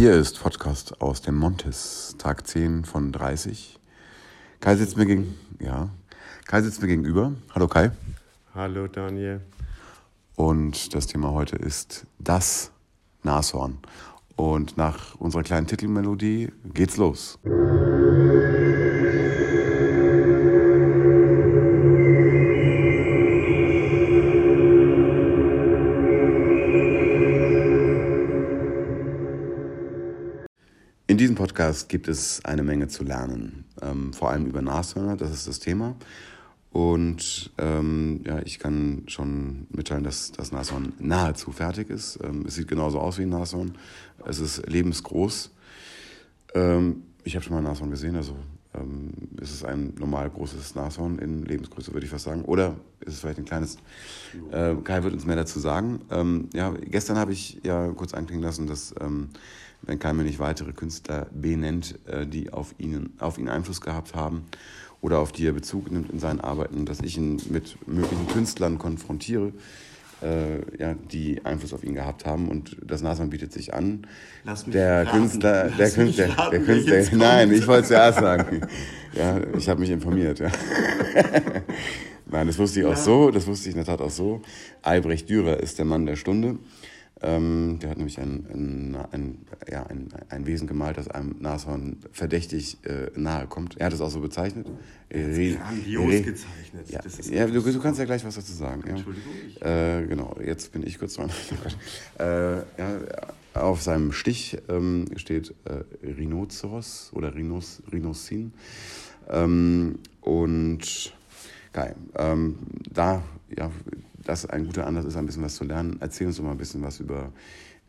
Hier ist Podcast aus dem Montes, Tag 10 von 30. Kai sitzt mir, gegen, ja, Kai sitzt mir gegenüber. Hallo Kai. Hallo Daniel. Und das Thema heute ist das Nashorn. Und nach unserer kleinen Titelmelodie geht's los. Diesem Podcast gibt es eine Menge zu lernen, ähm, vor allem über Nashörner, das ist das Thema. Und ähm, ja, ich kann schon mitteilen, dass das Nashorn nahezu fertig ist. Ähm, es sieht genauso aus wie ein Nashorn. Es ist lebensgroß. Ähm, ich habe schon mal ein Nashorn gesehen, also ähm, ist es ein normal großes Nashorn in Lebensgröße, würde ich fast sagen. Oder ist es vielleicht ein kleines? Äh, Kai wird uns mehr dazu sagen. Ähm, ja, gestern habe ich ja kurz anklingen lassen, dass ähm, wenn Kai mir nicht weitere Künstler benennt, äh, die auf, ihn, auf ihn Einfluss gehabt haben oder auf die er Bezug nimmt in seinen Arbeiten, dass ich ihn mit möglichen Künstlern konfrontiere, äh, ja, die Einfluss auf ihn gehabt haben. Und das Nashorn bietet sich an. Lass mich der raten. Künstler, Lass der Künstler, raten, der Künstler, nein, ich wollte es zuerst sagen. Ja, ich habe mich informiert, ja. Nein, das wusste ich auch so, das wusste ich in der Tat auch so. Albrecht Dürer ist der Mann der Stunde. Ähm, der hat nämlich ein, ein, ein, ja, ein, ein Wesen gemalt, das einem Nashorn verdächtig äh, nahe kommt. Er hat es auch so bezeichnet. Re- Grandios re- gezeichnet. Ja, ja du, du kannst ja gleich was dazu sagen. Ja. Entschuldigung, Äh, genau, jetzt bin ich kurz dran. äh, ja, auf seinem Stich ähm, steht äh, Rhinoceros oder Rhinos, Rhinocin. Ähm, und geil. Ähm, da, ja, das ein guter Anlass ist, ein bisschen was zu lernen. Erzähl uns doch mal ein bisschen was über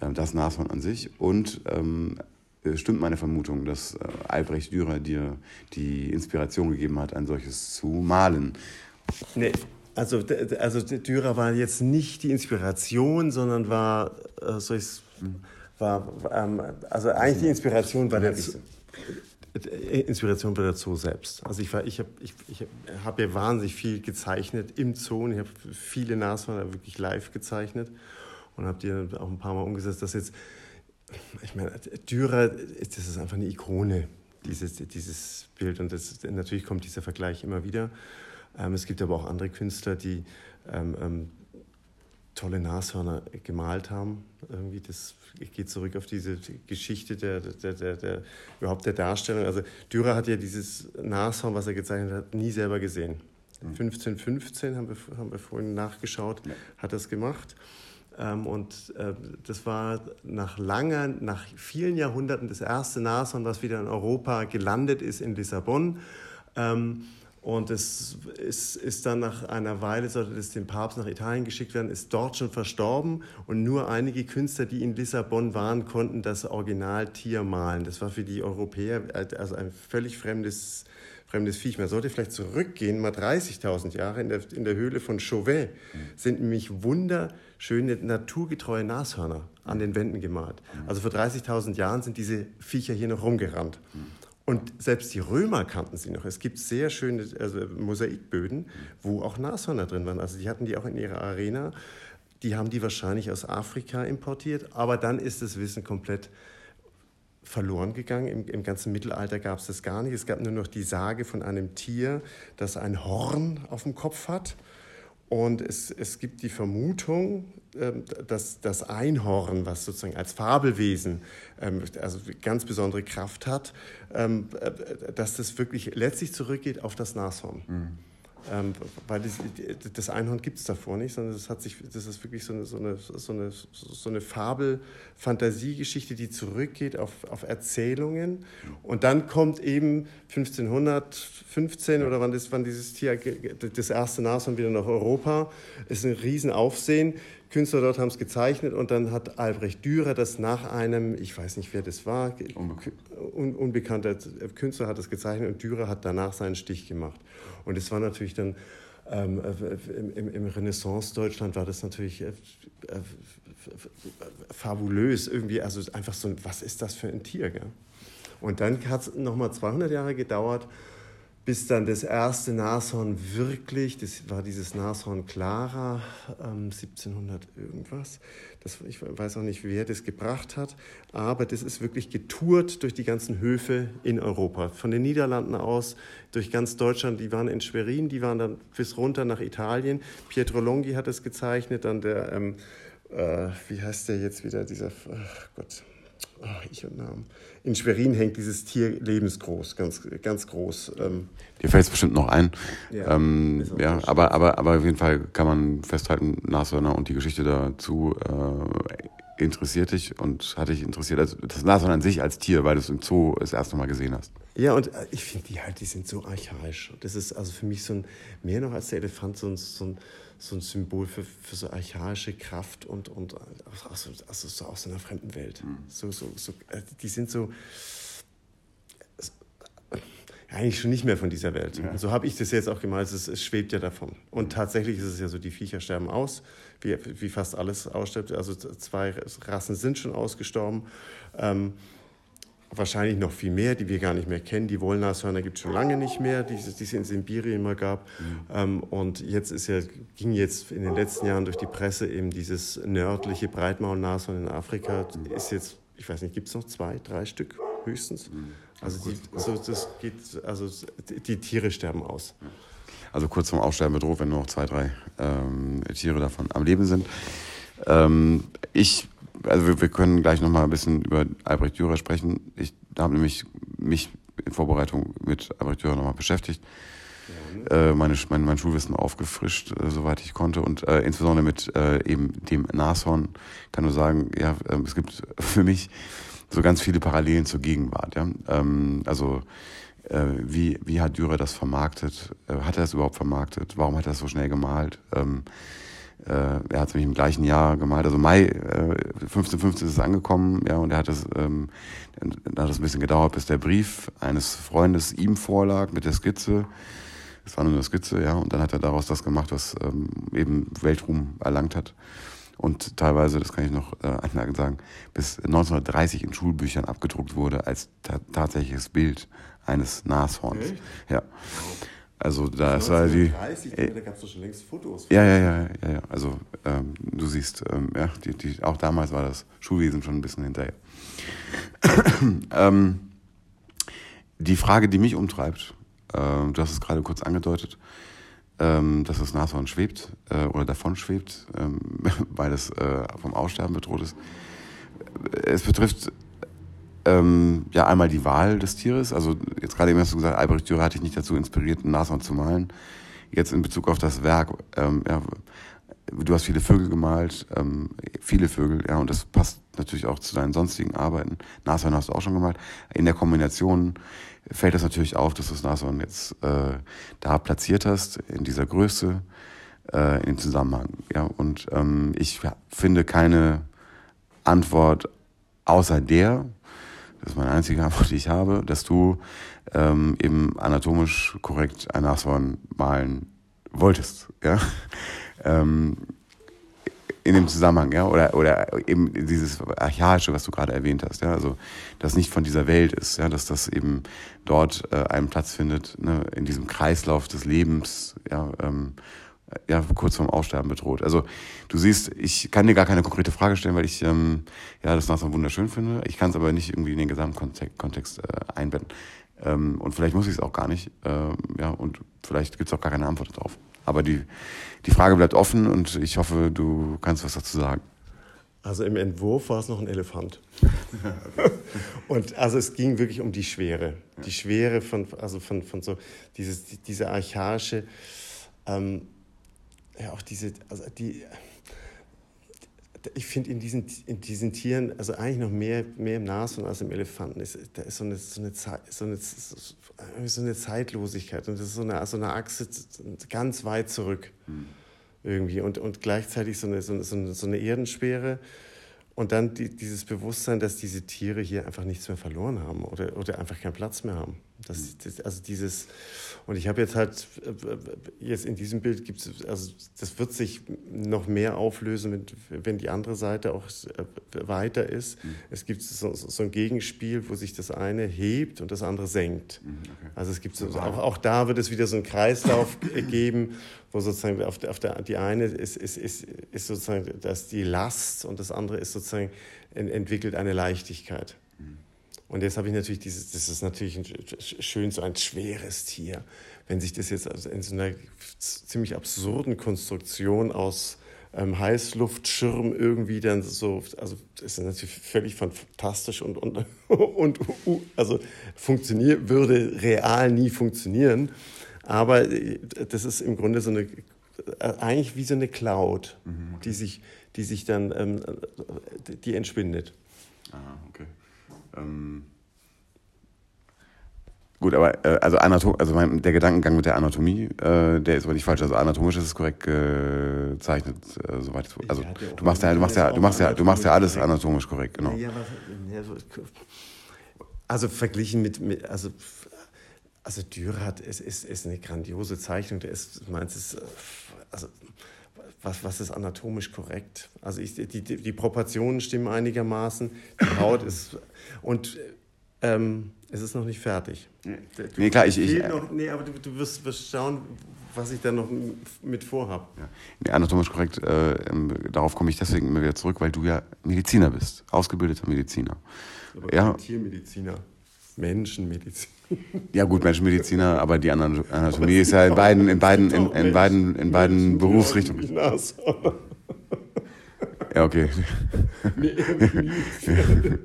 äh, das Nashorn an sich. Und ähm, äh, stimmt meine Vermutung, dass äh, Albrecht Dürer dir die Inspiration gegeben hat, ein solches zu malen. Nee, also, also Dürer war jetzt nicht die Inspiration, sondern war, äh, soll ich's, war, ähm, also eigentlich die Inspiration war der Inspiration war der Zoo selbst. Also ich, ich habe ich, ich hab ja wahnsinnig viel gezeichnet im Zoo und ich habe viele Nashörner wirklich live gezeichnet und habe die auch ein paar Mal umgesetzt. Das jetzt, ich meine, Dürer, das ist einfach eine Ikone, dieses, dieses Bild. Und das, natürlich kommt dieser Vergleich immer wieder. Ähm, es gibt aber auch andere Künstler, die ähm, ähm, tolle Nashörner gemalt haben. Irgendwie das geht zurück auf diese Geschichte der, der, der, der, überhaupt der Darstellung. Also Dürer hat ja dieses Nashorn, was er gezeichnet hat, nie selber gesehen. 1515 haben wir, haben wir vorhin nachgeschaut, hat das gemacht. Ähm, und äh, das war nach langer, nach vielen Jahrhunderten das erste Nashorn, was wieder in Europa gelandet ist in Lissabon. Und es ist, ist dann nach einer Weile, sollte das dem Papst nach Italien geschickt werden, ist dort schon verstorben. Und nur einige Künstler, die in Lissabon waren, konnten das Originaltier malen. Das war für die Europäer also ein völlig fremdes, fremdes Viech. Man sollte vielleicht zurückgehen, mal 30.000 Jahre. In der, in der Höhle von Chauvet sind nämlich wunderschöne, naturgetreue Nashörner an den Wänden gemalt. Also vor 30.000 Jahren sind diese Viecher hier noch rumgerannt. Und selbst die Römer kannten sie noch. Es gibt sehr schöne also Mosaikböden, wo auch Nashörner drin waren. Also die hatten die auch in ihrer Arena. Die haben die wahrscheinlich aus Afrika importiert. Aber dann ist das Wissen komplett verloren gegangen. Im, Im ganzen Mittelalter gab es das gar nicht. Es gab nur noch die Sage von einem Tier, das ein Horn auf dem Kopf hat. Und es, es gibt die Vermutung, ähm, dass das Einhorn, was sozusagen als Fabelwesen ähm, also ganz besondere Kraft hat, ähm, äh, dass das wirklich letztlich zurückgeht auf das Nashorn. Ähm, weil das, das Einhorn gibt es davor nicht, sondern das, hat sich, das ist wirklich so eine, so eine, so eine, so eine Fabel-Fantasiegeschichte, die zurückgeht auf, auf Erzählungen. Und dann kommt eben 1515 oder wann, das, wann dieses Tier, das erste Nashorn wieder nach Europa, ist ein Riesenaufsehen. Künstler dort haben es gezeichnet und dann hat Albrecht Dürer das nach einem, ich weiß nicht wer das war, un unbekannter Künstler hat es gezeichnet und Dürer hat danach seinen Stich gemacht. Und es war natürlich dann ähm, äh, im, im, im Renaissance-Deutschland war das natürlich äh, äh, fabulös irgendwie, also einfach so, was ist das für ein Tier? Gell? Und dann hat es nochmal 200 Jahre gedauert, bis dann das erste Nashorn wirklich, das war dieses Nashorn Clara, ähm, 1700 irgendwas. Das, ich weiß auch nicht, wer das gebracht hat, aber das ist wirklich getourt durch die ganzen Höfe in Europa. Von den Niederlanden aus, durch ganz Deutschland. Die waren in Schwerin, die waren dann bis runter nach Italien. Pietro Longhi hat es gezeichnet, dann der, ähm, äh, wie heißt der jetzt wieder, dieser, ach Gott, oh, ich und Namen. In Schwerin hängt dieses Tier lebensgroß, ganz, ganz groß. Ähm. Dir fällt es bestimmt noch ein. Ja, ähm, ja aber, aber, aber auf jeden Fall kann man festhalten, Nashörner und die Geschichte dazu äh, interessiert dich und hat dich interessiert. Also das Nashorn an sich als Tier, weil du es im Zoo das erste Mal gesehen hast. Ja, und äh, ich finde die halt, die sind so archaisch. Das ist also für mich so ein, mehr noch als der Elefant, so ein, so ein so ein Symbol für, für so archaische Kraft und, und also, also so aus einer fremden Welt. Mhm. So, so, so, äh, die sind so eigentlich schon nicht mehr von dieser Welt. Ja. So habe ich das jetzt auch gemalt, es, es, schwebt ja davon. Und mhm. tatsächlich ist es ja so, die Viecher sterben aus, wie, wie fast alles ausstirbt. Also zwei Rassen sind schon ausgestorben. Ähm, wahrscheinlich noch viel mehr, die wir gar nicht mehr kennen. Die Wollnashörner gibt es schon lange nicht mehr, die, die es in Sibirien immer gab. Mhm. Ähm, und jetzt ist ja, ging jetzt in den letzten Jahren durch die Presse eben dieses nördliche Breitmaulnashorn in Afrika, mhm. ist jetzt, ich weiß nicht, gibt es noch zwei, drei Stück höchstens? Mhm. Also, die, so, das geht, also die Tiere sterben aus. Also kurz vom Aussterben bedroht, wenn nur noch zwei, drei ähm, Tiere davon am Leben sind. Ähm, ich also wir, wir können gleich nochmal ein bisschen über Albrecht Dürer sprechen. Ich habe nämlich mich in Vorbereitung mit Albrecht Dürer nochmal beschäftigt. Ja. Äh, meine, mein, mein Schulwissen aufgefrischt, äh, soweit ich konnte. Und äh, insbesondere mit äh, eben dem Nashorn kann nur sagen, ja, äh, es gibt für mich so ganz viele Parallelen zur Gegenwart. Ja? Ähm, also äh, wie, wie hat Dürer das vermarktet? Äh, hat er es überhaupt vermarktet? Warum hat er es so schnell gemalt? Ähm, äh, er hat es nämlich im gleichen Jahr gemalt, also Mai äh, 1550 ist es angekommen, ja, und er hat es, ähm, dann hat es ein bisschen gedauert, bis der Brief eines Freundes ihm vorlag mit der Skizze. Es war nur eine Skizze, ja, und dann hat er daraus das gemacht, was ähm, eben Weltruhm erlangt hat. Und teilweise, das kann ich noch äh, anlagen sagen, bis 1930 in Schulbüchern abgedruckt wurde als ta tatsächliches Bild eines Nashorns. Echt? Ja. Wow. Also da ist halt die. 30, äh, da gab es doch schon längst Fotos. Ja, ja, ja, ja, ja. Also ähm, du siehst, ähm, ja, die, die, auch damals war das Schulwesen schon ein bisschen hinterher. ähm, die Frage, die mich umtreibt, äh, du hast es gerade kurz angedeutet, ähm, dass das Nashorn schwebt äh, oder davon schwebt, ähm, weil es äh, vom Aussterben bedroht ist. Es betrifft ähm, ja, einmal die Wahl des Tieres. Also jetzt gerade eben hast du gesagt, Albrecht Dürer hat dich nicht dazu inspiriert, ein Nashorn zu malen. Jetzt in Bezug auf das Werk, ähm, ja, du hast viele Vögel gemalt, ähm, viele Vögel, ja, und das passt natürlich auch zu deinen sonstigen Arbeiten. Nashorn hast du auch schon gemalt. In der Kombination fällt es natürlich auf, dass du das Nashorn jetzt äh, da platziert hast, in dieser Größe, äh, in dem Zusammenhang. Ja, und ähm, ich finde keine Antwort außer der, das ist meine einzige Antwort, die ich habe, dass du ähm, eben anatomisch korrekt ein Nashorn malen wolltest, ja. Ähm, in dem Zusammenhang, ja, oder, oder eben dieses Archaische, was du gerade erwähnt hast, ja, also, das nicht von dieser Welt ist, ja, dass das eben dort äh, einen Platz findet, ne, in diesem Kreislauf des Lebens, ja, ähm, ja, kurz vorm Aussterben bedroht. Also du siehst, ich kann dir gar keine konkrete Frage stellen, weil ich ähm, ja, das Nashorn wunderschön finde. Ich kann es aber nicht irgendwie in den Gesamtkontext Kontext, äh, einbetten. Ähm, und vielleicht muss ich es auch gar nicht. Ähm, ja, und vielleicht gibt es auch gar keine Antwort darauf. Aber die, die Frage bleibt offen und ich hoffe, du kannst was dazu sagen. Also im Entwurf war es noch ein Elefant. und also es ging wirklich um die Schwere. Die Schwere von, also von, von so, dieses, diese archaische, ähm, ja auch diese, also die, ich finde in diesen, in diesen Tieren, also eigentlich noch mehr, mehr im Nashorn als im Elefanten, ist, da ist so eine, so eine, so eine, so eine Zeitlosigkeit und das ist so eine, so eine Achse ganz weit zurück mhm. irgendwie und, und gleichzeitig so eine, so eine, so eine Erdenschwere und dann die, dieses Bewusstsein, dass diese Tiere hier einfach nichts mehr verloren haben oder, oder einfach keinen Platz mehr haben. Das, das, also dieses, und ich habe jetzt halt, jetzt in diesem Bild gibt es, also das wird sich noch mehr auflösen, wenn die andere Seite auch weiter ist. Mhm. Es gibt so, so, ein Gegenspiel, wo sich das eine hebt und das andere senkt. Mhm, okay. Also es gibt so, auch, auch da wird es wieder so einen Kreislauf geben, wo sozusagen auf der, auf der, die eine ist, ist, ist, ist sozusagen das die Last und das andere ist sozusagen entwickelt eine Leichtigkeit. Mhm. Und jetzt habe ich natürlich dieses, das ist natürlich ein, schön so ein schweres Tier. Wenn sich das jetzt also in so einer ziemlich absurden Konstruktion aus ähm, Heißluftschirm irgendwie dann so, also das ist natürlich völlig fantastisch und, und, und, also funktioniert, würde real nie funktionieren. Aber äh, das ist im Grunde so eine, äh, eigentlich wie so eine Cloud, mhm, die, sich, die sich dann, ähm, die entschwindet. Ah, okay. Ähm Gut, aber äh, also, Anatom also mein, der Gedankengang mit der Anatomie, äh, der ist aber nicht falsch. Also anatomisch ist es korrekt gezeichnet, äh, soweit ich Also du machst ja, du machst ja, du machst ja, du machst ja alles anatomisch korrekt, genau. Ja, also verglichen mit, mit also also Dürer hat, es ist, ist eine grandiose Zeichnung. Der ist, meinst es, also was, was ist anatomisch korrekt? Also ich, die, die, Proportionen stimmen einigermaßen, die Haut ist und ähm, es ist noch nicht fertig. Du, nee, klar, ich. ich noch, nee, aber du, du wirst, wirst schauen, was ich da noch mit vorhabe. Ja. Nee, anatomisch korrekt, äh, ähm, darauf komme ich deswegen immer wieder zurück, weil du ja Mediziner bist, ausgebildeter Mediziner. Aber ja. Tiermediziner, Menschenmediziner. Ja gut, Menschenmediziner, aber die Anatomie ist ja in beiden, in beiden, in, in beiden, in beiden Berufsrichtungen. Ja, okay.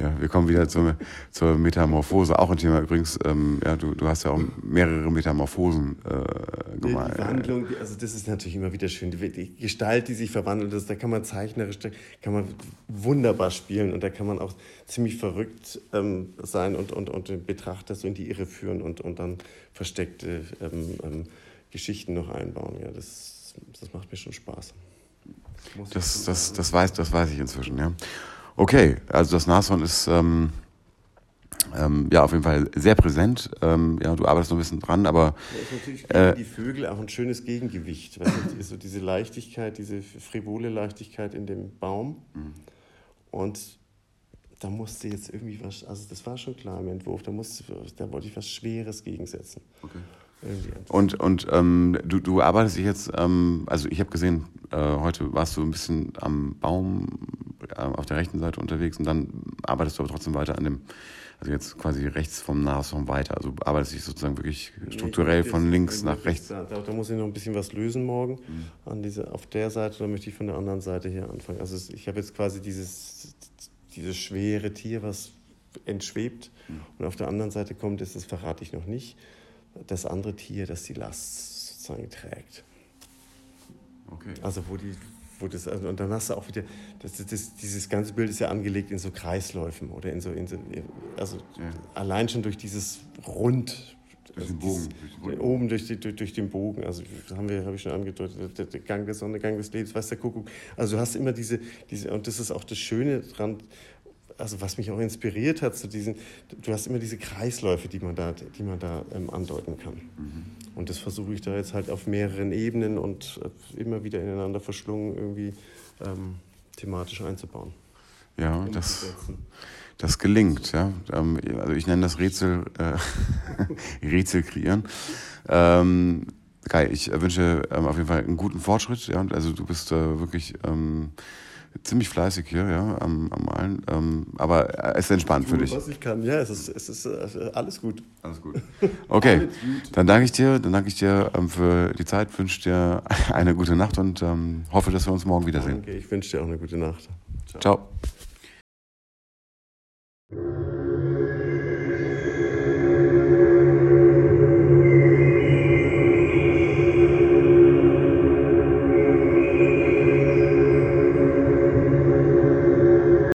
ja, wir kommen wieder zur, zur Metamorphose. Auch ein Thema übrigens. Ähm, ja, du, du hast ja auch mehrere Metamorphosen äh, gemalt. Die Wandlung, also das ist natürlich immer wieder schön. Die, die Gestalt, die sich verwandelt ist, da kann man zeichnerisch, da kann man wunderbar spielen und da kann man auch ziemlich verrückt ähm, sein und, und, und den Betrachter so in die Irre führen und, und dann versteckte ähm, ähm Geschichten noch einbauen. Ja, das, das macht mir schon Spaß. Das, das, das, weiß, das weiß ich inzwischen, ja. Okay, also das Nashorn ist ähm, ähm, ja auf jeden Fall sehr präsent. Ähm, ja, du arbeitest noch ein bisschen dran, aber. Ja, ist natürlich äh, die Vögel auch ein schönes Gegengewicht. Weißt du, so diese Leichtigkeit, diese frivole Leichtigkeit in dem Baum. Mhm. Und da musste jetzt irgendwie was, also das war schon klar im Entwurf, da, musste, da wollte ich was Schweres gegensetzen. Okay. Und, und ähm, du, du arbeitest jetzt, ähm, also ich habe gesehen, äh, heute warst du ein bisschen am Baum äh, auf der rechten Seite unterwegs und dann arbeitest du aber trotzdem weiter an dem, also jetzt quasi rechts vom Nashorn weiter. Also arbeitest du sozusagen wirklich strukturell von links nach rechts. Da, da, muss ich noch ein bisschen was lösen morgen mhm. an diese, auf der Seite, da möchte ich von der anderen Seite hier anfangen. Also ich habe jetzt quasi dieses, dieses schwere Tier, was entschwebt mhm. und auf der anderen Seite kommt, das, das verrate ich noch nicht das andere Tier, das die Last sozusagen trägt. Okay. Also wo die, wo das, also, und dann hast du auch wieder, das, das, dieses ganze Bild ist ja angelegt in so Kreisläufen oder in so, in so also ja. allein schon durch dieses Rund, durch den Bogen. Durch den oben durch, die, durch, durch, den Bogen. Also haben wir, habe ich schon angedeutet, der, der, Gang der Sonne, Gang des Lebens, weiß der Kuckuck. Also du hast immer diese, diese, und das ist auch das Schöne dran, also was mich auch inspiriert hat zu diesen, du hast immer diese Kreisläufe, die man da, die man da ähm, andeuten kann. Mhm. Und das versuche ich da jetzt halt auf mehreren Ebenen und äh, immer wieder ineinander verschlungen irgendwie ähm, thematisch einzubauen. Ja, das, das gelingt, ja. Ähm, also ich nenne das Rätsel, äh, Rätsel kreieren. Ähm, Kai, ich wünsche ähm, auf jeden Fall einen guten Fortschritt. Ja? Also du bist äh, wirklich ähm, ziemlich fleißig hier, ja, am, am Malen. Ähm, aber es ist entspannt für dich. Was ich kann, ja, es ist, es ist äh, alles gut. Alles gut. Okay, alles gut. dann danke ich dir, dann danke ich dir ähm, für die Zeit, wünsche dir eine gute Nacht und ähm, hoffe, dass wir uns morgen wiedersehen. Danke, ich wünsche dir auch eine gute Nacht. Ciao. Ciao.